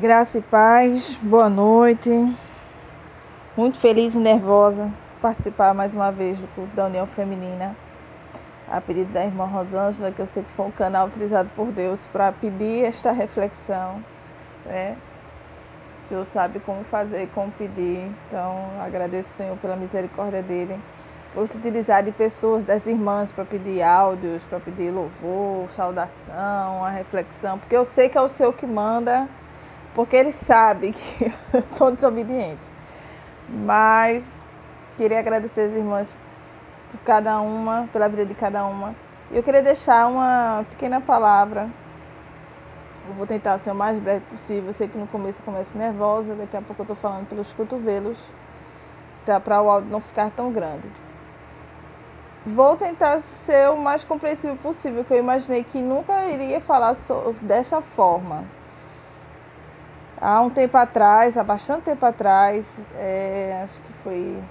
Graça e paz, boa noite. Muito feliz e nervosa participar mais uma vez do culto da União Feminina. A pedido da irmã Rosângela, que eu sei que foi um canal utilizado por Deus para pedir esta reflexão. Né? O Senhor sabe como fazer, como pedir. Então, agradeço ao Senhor pela misericórdia dele, por se utilizar de pessoas, das irmãs, para pedir áudios, para pedir louvor, saudação, a reflexão, porque eu sei que é o Senhor que manda porque ele sabe que eu sou desobediente. Mas queria agradecer as irmãs por cada uma, pela vida de cada uma. E eu queria deixar uma pequena palavra. Eu vou tentar ser o mais breve possível. Eu sei que no começo eu começo nervosa, daqui a pouco eu estou falando pelos cotovelos, tá, para o áudio não ficar tão grande. Vou tentar ser o mais compreensível possível, que eu imaginei que nunca iria falar so, dessa forma Há um tempo atrás, há bastante tempo atrás, é, acho que foi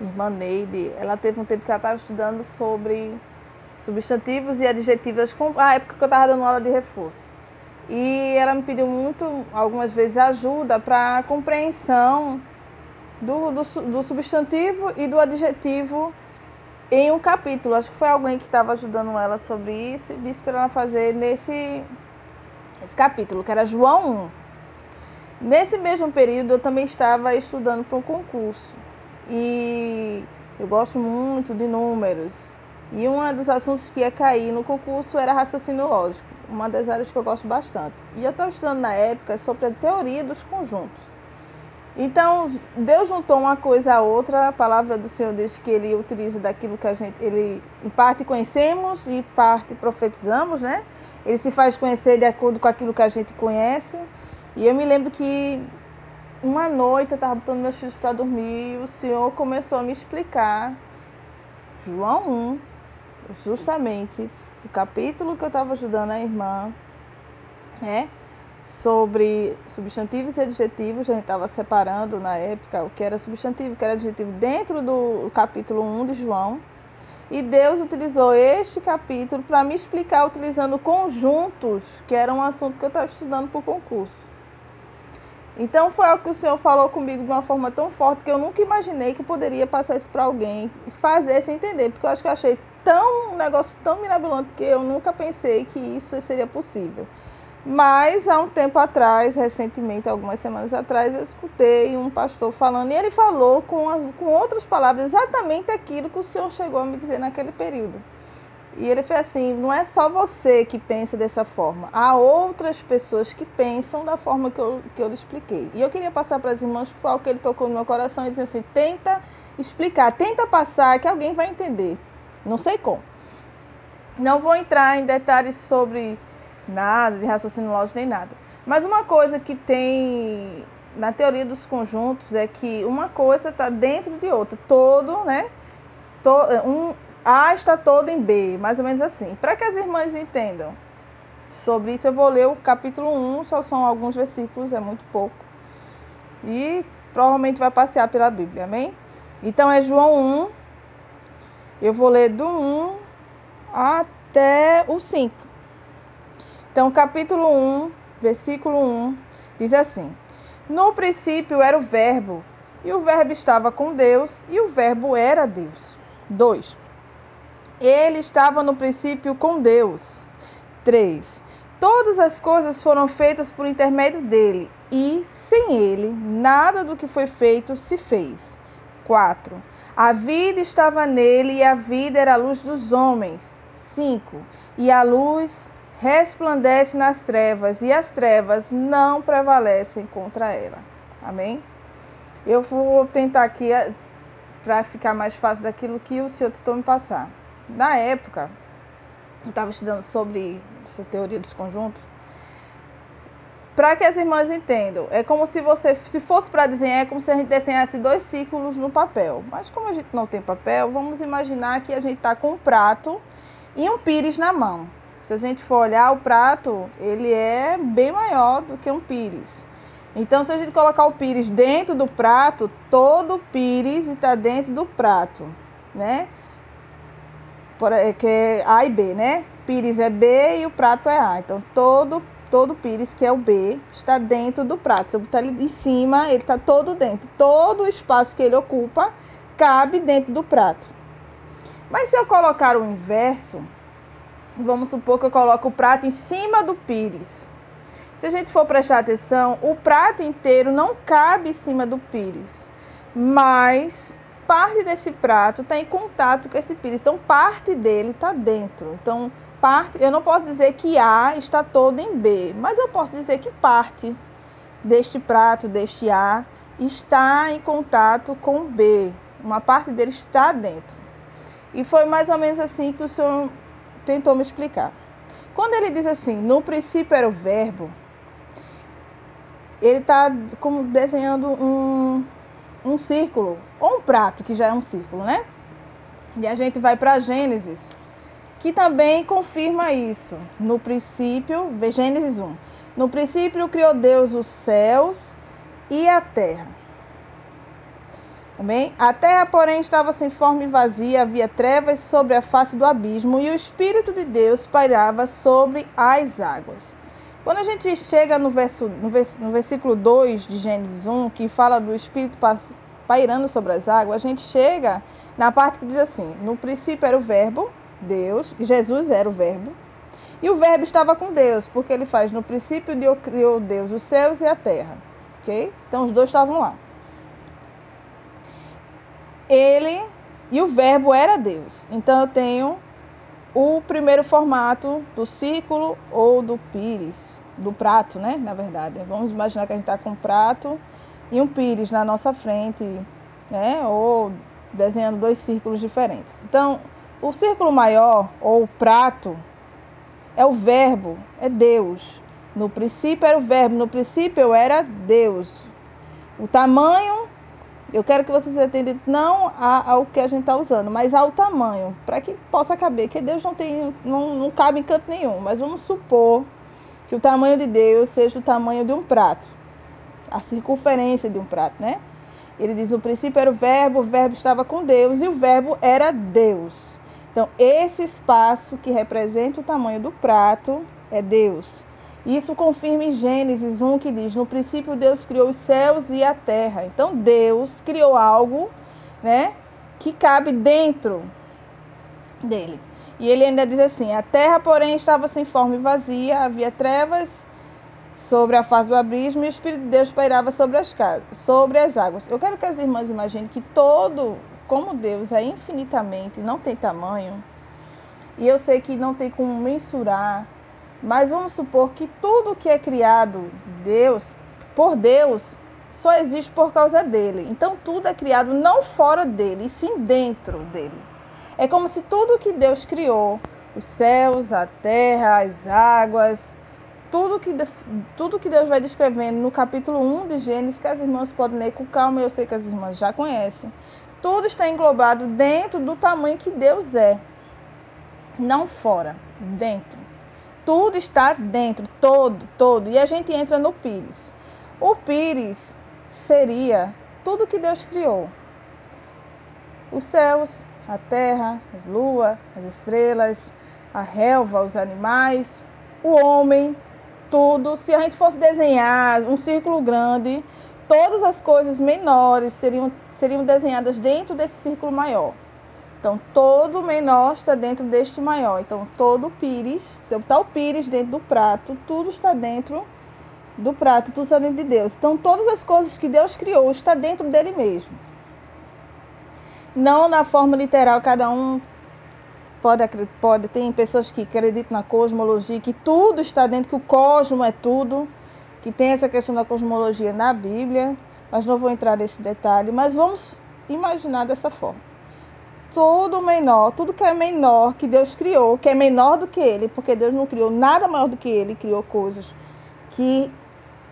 irmã Neide, ela teve um tempo que ela estava estudando sobre substantivos e adjetivos, a época que eu estava dando aula de reforço. E ela me pediu muito, algumas vezes, ajuda para a compreensão do, do, do, substantivo e do adjetivo em um capítulo. Acho que foi alguém que estava ajudando ela sobre isso e disse para ela fazer nesse esse capítulo, que era João 1. Nesse mesmo período, eu também estava estudando para um concurso e eu gosto muito de números. E um dos assuntos que ia cair no concurso era raciocínio lógico, uma das áreas que eu gosto bastante. E eu estava estudando na época sobre a teoria dos conjuntos. Então, Deus juntou uma coisa a outra, a palavra do Senhor diz que ele utiliza daquilo que a gente, ele em parte conhecemos e parte profetizamos, né? Ele se faz conhecer de acordo com aquilo que a gente conhece. E eu me lembro que uma noite eu estava botando meus filhos para dormir e o Senhor começou a me explicar, João 1, justamente o capítulo que eu estava ajudando a irmã, né? Sobre substantivos e adjetivos, a gente estava separando na época o que era substantivo, o que era adjetivo, dentro do capítulo 1 de João. E Deus utilizou este capítulo para me explicar utilizando conjuntos, que era um assunto que eu estava estudando para o concurso. Então foi algo que o Senhor falou comigo de uma forma tão forte que eu nunca imaginei que poderia passar isso para alguém e fazer se entender, porque eu acho que eu achei tão um negócio tão mirabolante que eu nunca pensei que isso seria possível. Mas há um tempo atrás, recentemente, algumas semanas atrás, eu escutei um pastor falando e ele falou com, as, com outras palavras exatamente aquilo que o Senhor chegou a me dizer naquele período. E ele fez assim: não é só você que pensa dessa forma, há outras pessoas que pensam da forma que eu, que eu lhe expliquei. E eu queria passar para as irmãs qual que ele tocou no meu coração e dizer assim: tenta explicar, tenta passar, que alguém vai entender. Não sei como. Não vou entrar em detalhes sobre nada, de raciocínio lógico nem nada. Mas uma coisa que tem na teoria dos conjuntos é que uma coisa está dentro de outra. Todo, né? Um, a está todo em B, mais ou menos assim. Para que as irmãs entendam sobre isso, eu vou ler o capítulo 1, só são alguns versículos, é muito pouco. E provavelmente vai passear pela Bíblia, amém? Então é João 1, eu vou ler do 1 até o 5. Então, capítulo 1, versículo 1, diz assim: No princípio era o Verbo, e o Verbo estava com Deus, e o Verbo era Deus. 2. Ele estava no princípio com Deus. 3. Todas as coisas foram feitas por intermédio dele, e sem ele, nada do que foi feito se fez. 4. A vida estava nele, e a vida era a luz dos homens. 5. E a luz resplandece nas trevas, e as trevas não prevalecem contra ela. Amém? Eu vou tentar aqui eh, para ficar mais fácil daquilo que o Senhor tentou me passar na época, eu estava estudando sobre essa teoria dos conjuntos, para que as irmãs entendam, é como se você, se fosse para desenhar, é como se a gente desenhasse dois círculos no papel. Mas como a gente não tem papel, vamos imaginar que a gente está com um prato e um pires na mão. Se a gente for olhar o prato, ele é bem maior do que um pires. Então, se a gente colocar o pires dentro do prato, todo o pires está dentro do prato, né? Que é A e B, né? Pires é B e o prato é A. Então, todo todo pires, que é o B, está dentro do prato. Se eu botar ele em cima, ele está todo dentro. Todo o espaço que ele ocupa cabe dentro do prato. Mas se eu colocar o inverso, vamos supor que eu coloco o prato em cima do pires. Se a gente for prestar atenção, o prato inteiro não cabe em cima do pires, mas parte desse prato está em contato com esse pires. Então, parte dele está dentro. Então, parte, eu não posso dizer que A está todo em B, mas eu posso dizer que parte deste prato, deste A, está em contato com B. Uma parte dele está dentro. E foi mais ou menos assim que o senhor tentou me explicar. Quando ele diz assim, no princípio era o verbo, ele está como desenhando um, um círculo, ou um prato, que já é um círculo, né? E a gente vai para Gênesis, que também confirma isso. No princípio, Gênesis 1. No princípio criou Deus os céus e a terra. Amém? A terra, porém, estava sem forma e vazia, havia trevas sobre a face do abismo, e o Espírito de Deus pairava sobre as águas. Quando a gente chega no, verso, no, vers, no versículo 2 de Gênesis 1, que fala do Espírito pairando sobre as águas, a gente chega na parte que diz assim: No princípio era o Verbo, Deus, Jesus era o Verbo, e o Verbo estava com Deus, porque ele faz no princípio criou Deus os céus e a terra. Ok? Então os dois estavam lá ele e o verbo era Deus. Então eu tenho o primeiro formato do círculo ou do pires, do prato, né? Na verdade. Vamos imaginar que a gente está com um prato e um pires na nossa frente, né? Ou desenhando dois círculos diferentes. Então, o círculo maior ou o prato é o verbo, é Deus. No princípio era o verbo, no princípio eu era Deus. O tamanho eu quero que vocês atendam não ao que a gente está usando, mas ao tamanho, para que possa caber, que Deus não tem, não, não cabe em canto nenhum. Mas vamos supor que o tamanho de Deus seja o tamanho de um prato, a circunferência de um prato, né? Ele diz: o princípio era o verbo, o verbo estava com Deus e o verbo era Deus. Então, esse espaço que representa o tamanho do prato é Deus. Isso confirma em Gênesis 1 que diz: No princípio Deus criou os céus e a terra. Então Deus criou algo, né, que cabe dentro dele. E ele ainda diz assim: A terra, porém, estava sem forma e vazia, havia trevas sobre a face do abismo e o Espírito de Deus pairava sobre as, sobre as águas. Eu quero que as irmãs imaginem que todo, como Deus é infinitamente, não tem tamanho, e eu sei que não tem como mensurar mas vamos supor que tudo que é criado Deus, por Deus, só existe por causa dele. Então tudo é criado não fora dele, e sim dentro dele. É como se tudo que Deus criou, os céus, a terra, as águas, tudo que, tudo que Deus vai descrevendo no capítulo 1 de Gênesis, que as irmãs podem ler com calma, eu sei que as irmãs já conhecem, tudo está englobado dentro do tamanho que Deus é, não fora, dentro. Tudo está dentro, todo, todo. E a gente entra no Pires. O Pires seria tudo que Deus criou: os céus, a terra, as luas, as estrelas, a relva, os animais, o homem, tudo. Se a gente fosse desenhar um círculo grande, todas as coisas menores seriam, seriam desenhadas dentro desse círculo maior. Então, todo menor está dentro deste maior. Então, todo pires, se eu botar o pires dentro do prato, tudo está dentro do prato, tudo está dentro de Deus. Então, todas as coisas que Deus criou está dentro dele mesmo. Não na forma literal, cada um pode, pode tem pessoas que acreditam na cosmologia, que tudo está dentro, que o cosmo é tudo, que tem essa questão da cosmologia na Bíblia, mas não vou entrar nesse detalhe, mas vamos imaginar dessa forma. Tudo menor, tudo que é menor que Deus criou, que é menor do que ele, porque Deus não criou nada maior do que ele, criou coisas que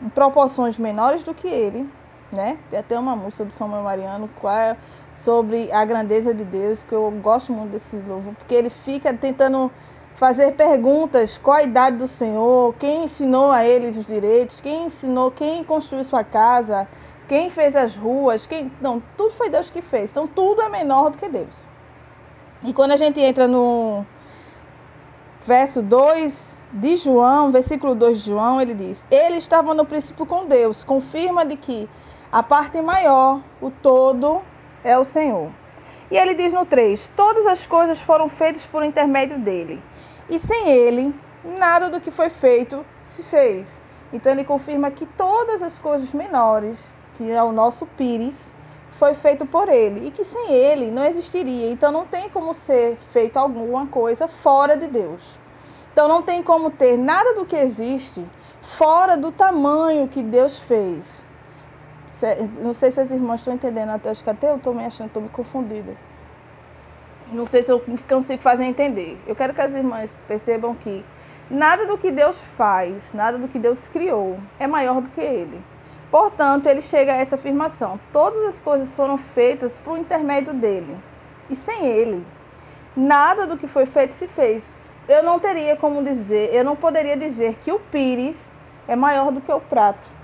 em proporções menores do que ele, né? Tem até uma música do São Mariano é sobre a grandeza de Deus, que eu gosto muito desse louvor, porque ele fica tentando fazer perguntas, qual a idade do Senhor, quem ensinou a ele os direitos, quem ensinou, quem construiu sua casa, quem fez as ruas, quem. Não, tudo foi Deus que fez. Então tudo é menor do que Deus. E quando a gente entra no verso 2 de João, versículo 2 de João, ele diz: Ele estava no princípio com Deus, confirma de que a parte maior, o todo, é o Senhor. E ele diz no 3: Todas as coisas foram feitas por intermédio dele, e sem ele, nada do que foi feito se fez. Então ele confirma que todas as coisas menores, que é o nosso pires, foi feito por ele e que sem ele não existiria. Então não tem como ser feito alguma coisa fora de Deus. Então não tem como ter nada do que existe fora do tamanho que Deus fez. Não sei se as irmãs estão entendendo, acho que até eu estou me achando, estou me confundida. Não sei se eu consigo fazer entender. Eu quero que as irmãs percebam que nada do que Deus faz, nada do que Deus criou é maior do que Ele. Portanto, ele chega a essa afirmação: todas as coisas foram feitas por intermédio dele. E sem ele, nada do que foi feito se fez. Eu não teria como dizer, eu não poderia dizer que o pires é maior do que o prato.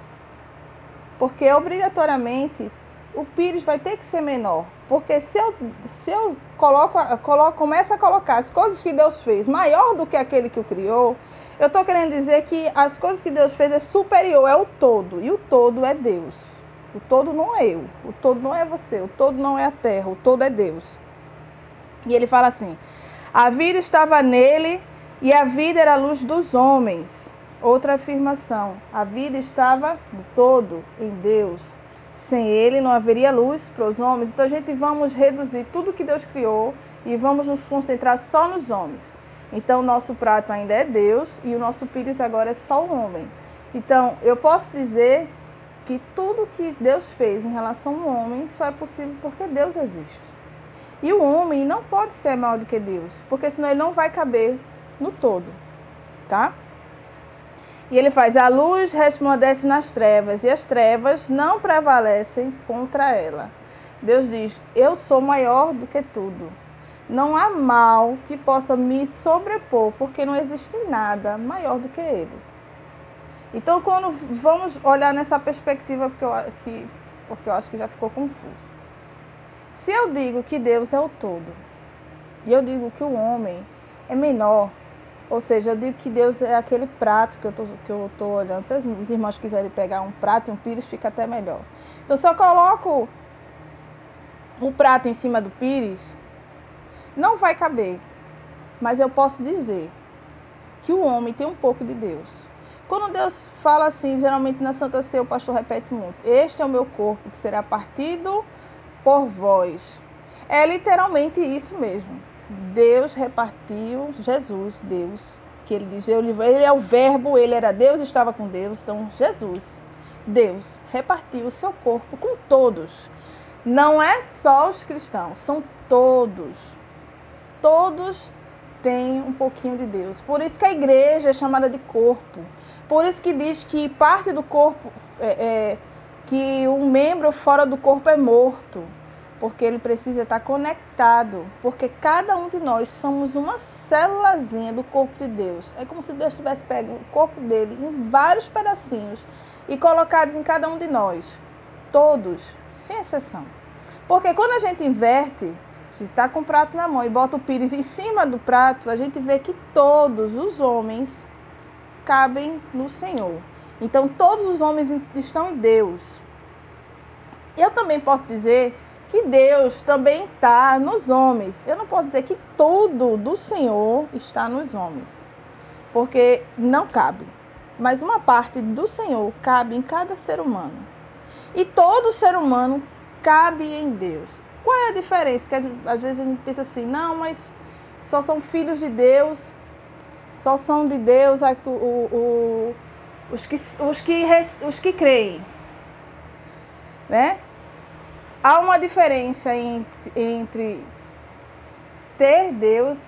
Porque obrigatoriamente o pires vai ter que ser menor. Porque se eu, se eu coloco, coloco, começo a colocar as coisas que Deus fez maior do que aquele que o criou, eu estou querendo dizer que as coisas que Deus fez é superior, é o todo. E o todo é Deus. O todo não é eu. O todo não é você. O todo não é a terra. O todo é Deus. E ele fala assim: a vida estava nele e a vida era a luz dos homens. Outra afirmação: a vida estava todo, em Deus. Sem ele não haveria luz para os homens. Então a gente vamos reduzir tudo que Deus criou e vamos nos concentrar só nos homens. Então, o nosso prato ainda é Deus e o nosso pires agora é só o homem. Então, eu posso dizer que tudo que Deus fez em relação ao homem só é possível porque Deus existe. E o homem não pode ser maior do que Deus, porque senão ele não vai caber no todo, tá? E ele faz: a luz resplandece nas trevas, e as trevas não prevalecem contra ela. Deus diz: Eu sou maior do que tudo. Não há mal que possa me sobrepor, porque não existe nada maior do que ele. Então, quando vamos olhar nessa perspectiva, porque eu, que, porque eu acho que já ficou confuso. Se eu digo que Deus é o todo, e eu digo que o homem é menor, ou seja, eu digo que Deus é aquele prato que eu tô, que eu estou olhando. Se os irmãos quiserem pegar um prato e um pires, fica até melhor. Então, se eu coloco o prato em cima do pires, não vai caber, mas eu posso dizer que o homem tem um pouco de Deus. Quando Deus fala assim, geralmente na Santa Ceia o pastor repete muito: Este é o meu corpo que será partido por vós. É literalmente isso mesmo. Deus repartiu, Jesus, Deus, que ele diz, ele é o verbo, ele era Deus, estava com Deus, então Jesus, Deus, repartiu o seu corpo com todos. Não é só os cristãos, são todos todos têm um pouquinho de Deus. Por isso que a igreja é chamada de corpo. Por isso que diz que parte do corpo, é, é, que um membro fora do corpo é morto. Porque ele precisa estar conectado. Porque cada um de nós somos uma célulazinha do corpo de Deus. É como se Deus tivesse pego o corpo dele em vários pedacinhos e colocados em cada um de nós. Todos, sem exceção. Porque quando a gente inverte, se está com o prato na mão e bota o pires em cima do prato, a gente vê que todos os homens cabem no Senhor. Então, todos os homens estão em Deus. Eu também posso dizer que Deus também está nos homens. Eu não posso dizer que tudo do Senhor está nos homens, porque não cabe. Mas uma parte do Senhor cabe em cada ser humano. E todo ser humano cabe em Deus. Qual é a diferença? Que às vezes a gente pensa assim, não, mas só são filhos de Deus, só são de Deus o, o, os, que, os, que, os que creem. Né? Há uma diferença entre, ter Deus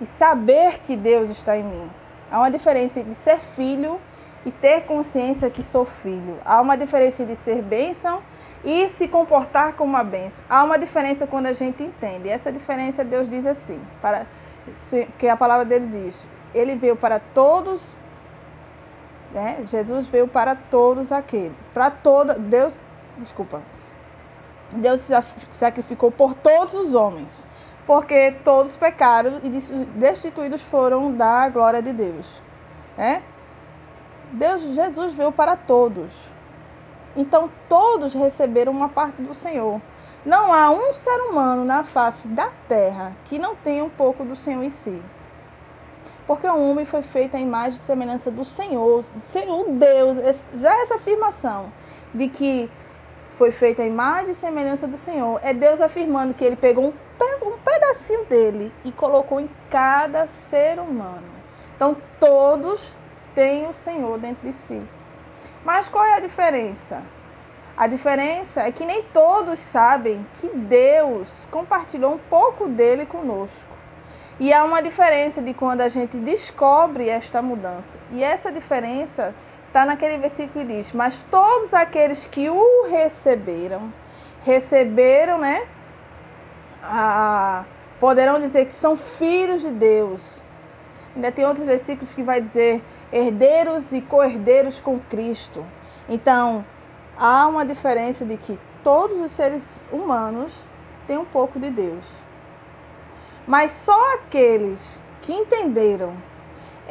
e saber que Deus está em mim. Há uma diferença entre ser filho e ter consciência que sou filho. Há uma diferença de ser bênção e se comportar como uma bênção. Há uma diferença quando a gente entende. Essa diferença Deus diz assim, para que a palavra dele diz, ele veio para todos, né? Jesus veio para todos aqueles, para toda Deus, desculpa. Deus se sacrificou por todos os homens, porque todos pecaram e destituídos foram da glória de Deus. É? Deus, Jesus veio para todos. Então todos receberam uma parte do Senhor. Não há um ser humano na face da terra que não tenha um pouco do Senhor em si. Porque o homem foi feito à imagem e semelhança do Senhor, Senhor Deus. Já essa afirmação de que foi feita a imagem e semelhança do Senhor, é Deus afirmando que ele pegou um, pedacinho dele e colocou em cada ser humano. Então todos têm o Senhor dentro de si. Mas qual é a diferença? A diferença é que nem todos sabem que Deus compartilhou um pouco dele conosco. E há uma diferença de quando a gente descobre esta mudança. E essa diferença está naquele versículo que diz: Mas todos aqueles que o receberam, receberam, né? A, poderão dizer que são filhos de Deus. Ainda tem outros versículos que vai dizer herdeiros e co-herdeiros com Cristo. Então, há uma diferença de que todos os seres humanos têm um pouco de Deus. Mas só aqueles que entenderam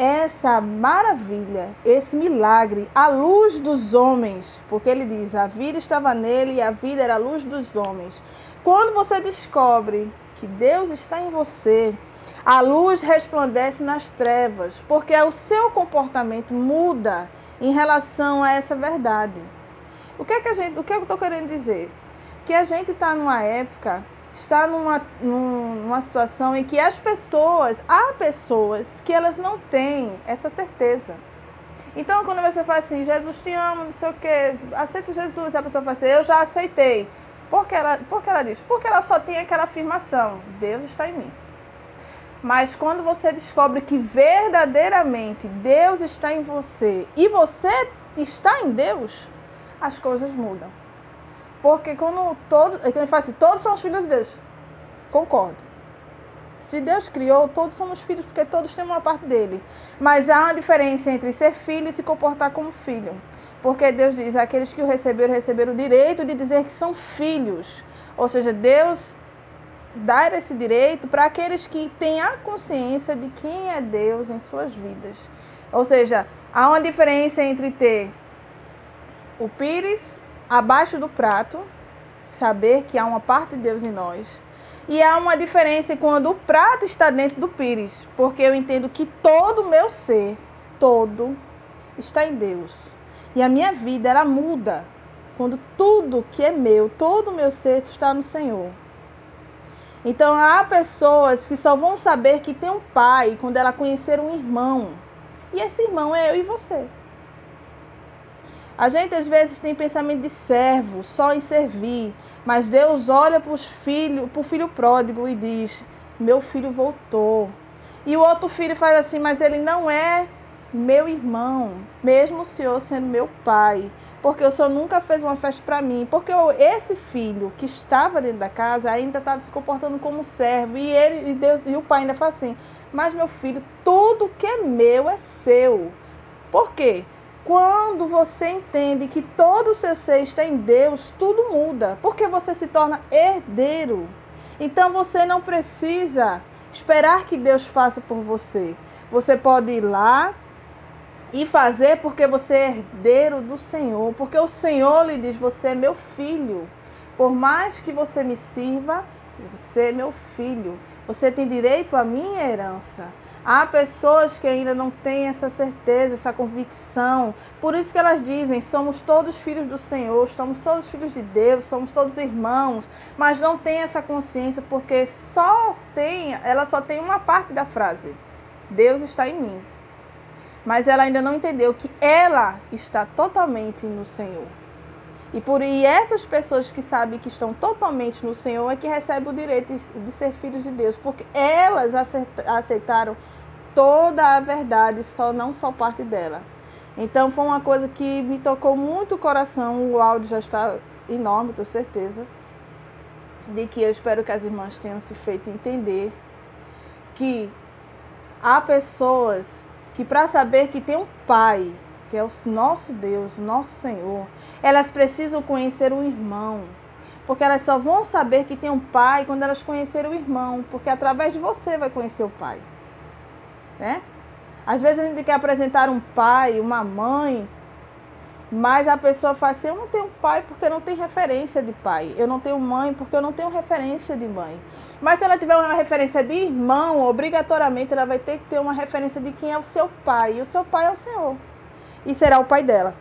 essa maravilha, esse milagre, a luz dos homens, porque ele diz: a vida estava nele e a vida era a luz dos homens. Quando você descobre que Deus está em você, a luz resplandece nas trevas, porque o seu comportamento muda em relação a essa verdade. O que é que a gente, o que, é que eu estou querendo dizer? Que a gente está numa época, está numa, numa situação em que as pessoas, há pessoas que elas não têm essa certeza. Então, quando você fala assim, Jesus te ama, não sei o quê, aceita Jesus, a pessoa fala assim, eu já aceitei. Por que ela, por que ela diz? Porque ela só tem aquela afirmação, Deus está em mim. Mas quando você descobre que verdadeiramente Deus está em você e você está em Deus, as coisas mudam. Porque quando todos, é ele fala assim, todos são os filhos de Deus. Concordo. Se Deus criou, todos somos filhos, porque todos têm uma parte dele. Mas há uma diferença entre ser filho e se comportar como filho. Porque Deus diz, aqueles que o receberam, receberam o direito de dizer que são filhos. Ou seja, Deus dá esse direito para aqueles que têm a consciência de quem é Deus em suas vidas. Ou seja, há uma diferença entre ter o pires abaixo do prato, saber que há uma parte de Deus em nós. E há uma diferença quando o prato está dentro do pires, porque eu entendo que todo o meu ser, todo, está em Deus. E a minha vida, ela muda quando tudo que é meu, todo o meu ser está no Senhor. Então há pessoas que só vão saber que tem um pai quando ela conhecer um irmão. E esse irmão é eu e você. A gente às vezes tem pensamento de servo, só em servir, mas Deus olha para o filho pródigo e diz: "Meu filho voltou". E o outro filho faz assim: "Mas ele não é meu irmão, mesmo o Senhor sendo meu pai, porque o Senhor nunca fez uma festa para mim, porque esse filho que estava dentro da casa ainda estava se comportando como servo e ele e Deus e o pai ainda fala assim: "Mas meu filho, tudo que é meu é seu". Por quê? Quando você entende que todo o seu ser está em Deus, tudo muda, porque você se torna herdeiro. Então você não precisa esperar que Deus faça por você. Você pode ir lá e fazer porque você é herdeiro do Senhor, porque o Senhor lhe diz: Você é meu filho. Por mais que você me sirva, você é meu filho. Você tem direito à minha herança. Há pessoas que ainda não têm essa certeza, essa convicção. Por isso que elas dizem: somos todos filhos do Senhor, somos todos filhos de Deus, somos todos irmãos, mas não tem essa consciência porque só tem, ela só tem uma parte da frase: Deus está em mim. Mas ela ainda não entendeu que ela está totalmente no Senhor. E por e essas pessoas que sabem que estão totalmente no Senhor é que recebem o direito de ser filhos de Deus, porque elas aceitaram toda a verdade, só não só parte dela. Então foi uma coisa que me tocou muito o coração. O áudio já está enorme, tenho certeza. De que eu espero que as irmãs tenham se feito entender que há pessoas que para saber que tem um pai, que é o nosso Deus, o nosso Senhor, elas precisam conhecer um irmão. Porque elas só vão saber que tem um pai quando elas conhecerem o irmão, porque através de você vai conhecer o pai. Né? Às vezes a gente quer apresentar um pai, uma mãe, mas a pessoa fala assim: eu não tenho pai porque não tem referência de pai. Eu não tenho mãe porque eu não tenho referência de mãe. Mas se ela tiver uma referência de irmão, obrigatoriamente ela vai ter que ter uma referência de quem é o seu pai. E o seu pai é o Senhor. E será o pai dela.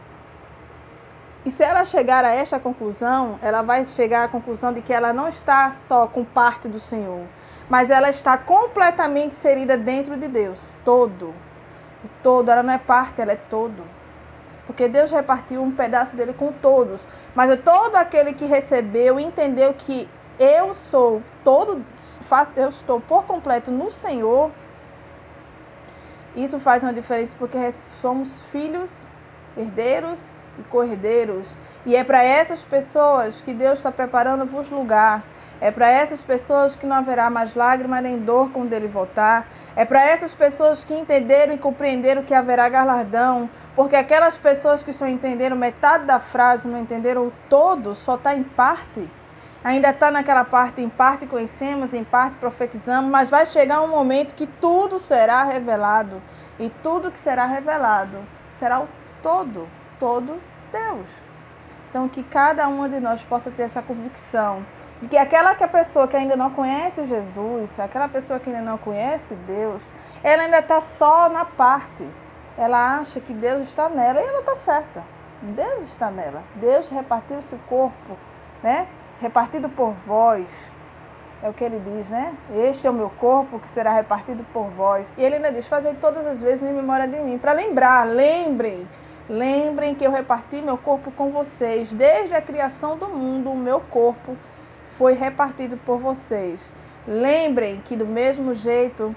E se ela chegar a esta conclusão, ela vai chegar à conclusão de que ela não está só com parte do Senhor, mas ela está completamente inserida dentro de Deus, todo. O todo, ela não é parte, ela é todo. Porque Deus repartiu um pedaço dele com todos. Mas é todo aquele que recebeu entendeu que eu sou todo, eu estou por completo no Senhor. Isso faz uma diferença porque somos filhos, herdeiros e cordeiros. E é para essas pessoas que Deus está preparando vos lugar. É para essas pessoas que não haverá mais lágrima nem dor quando ele voltar. É para essas pessoas que entenderam e compreenderam que haverá galardão. Porque aquelas pessoas que só entenderam metade da frase, não entenderam o todo, só está em parte. Ainda está naquela parte, em parte conhecemos, em parte profetizamos, mas vai chegar um momento que tudo será revelado. E tudo que será revelado será o todo todo Deus. Então, que cada uma de nós possa ter essa convicção de que aquela que a pessoa que ainda não conhece Jesus, aquela pessoa que ainda não conhece Deus, ela ainda está só na parte. Ela acha que Deus está nela e ela está certa. Deus está nela. Deus repartiu seu corpo, né? Repartido por vós. É o que ele diz, né? Este é o meu corpo que será repartido por vós. E ele ainda diz: Fazei todas as vezes em memória de mim. Para lembrar, lembrem Lembrem que eu reparti meu corpo com vocês. Desde a criação do mundo, o meu corpo foi repartido por vocês. Lembrem que, do mesmo jeito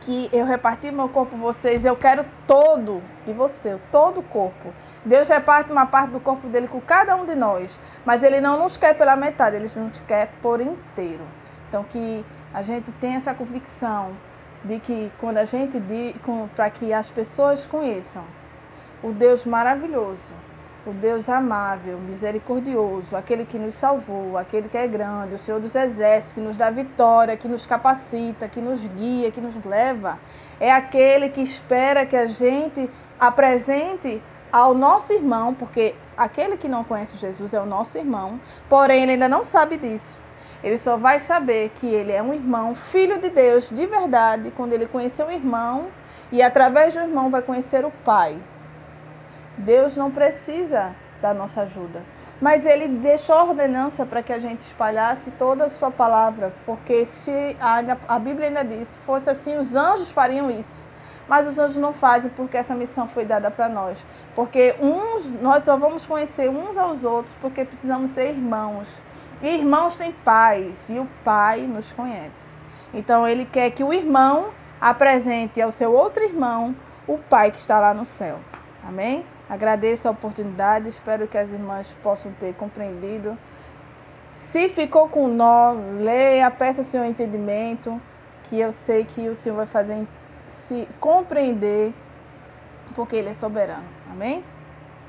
que eu reparti meu corpo vocês, eu quero todo de você, todo o corpo. Deus reparte uma parte do corpo dele com cada um de nós, mas ele não nos quer pela metade, ele nos quer por inteiro. Então, que a gente tenha essa convicção de que quando a gente para que as pessoas conheçam o Deus maravilhoso, o Deus amável, misericordioso, aquele que nos salvou, aquele que é grande, o Senhor dos exércitos, que nos dá vitória, que nos capacita, que nos guia, que nos leva. É aquele que espera que a gente apresente ao nosso irmão, porque aquele que não conhece Jesus é o nosso irmão, porém ele ainda não sabe disso. Ele só vai saber que ele é um irmão, filho de Deus de verdade, quando ele conhecer o irmão e através do irmão vai conhecer o Pai. Deus não precisa da nossa ajuda. Mas ele deixou a ordenança para que a gente espalhasse toda a sua palavra, porque se a, a Bíblia ainda diz, se fosse assim, os anjos fariam isso. Mas os anjos não fazem porque essa missão foi dada para nós. Porque uns, nós só vamos conhecer uns aos outros porque precisamos ser irmãos. E irmãos têm pais, e o pai nos conhece. Então ele quer que o irmão apresente ao seu outro irmão o pai que está lá no céu. Amém? Agradeço a oportunidade, espero que as irmãs possam ter compreendido. Se ficou com nó, leia, peça o seu entendimento, que eu sei que o Senhor vai fazer se compreender, porque Ele é soberano. Amém?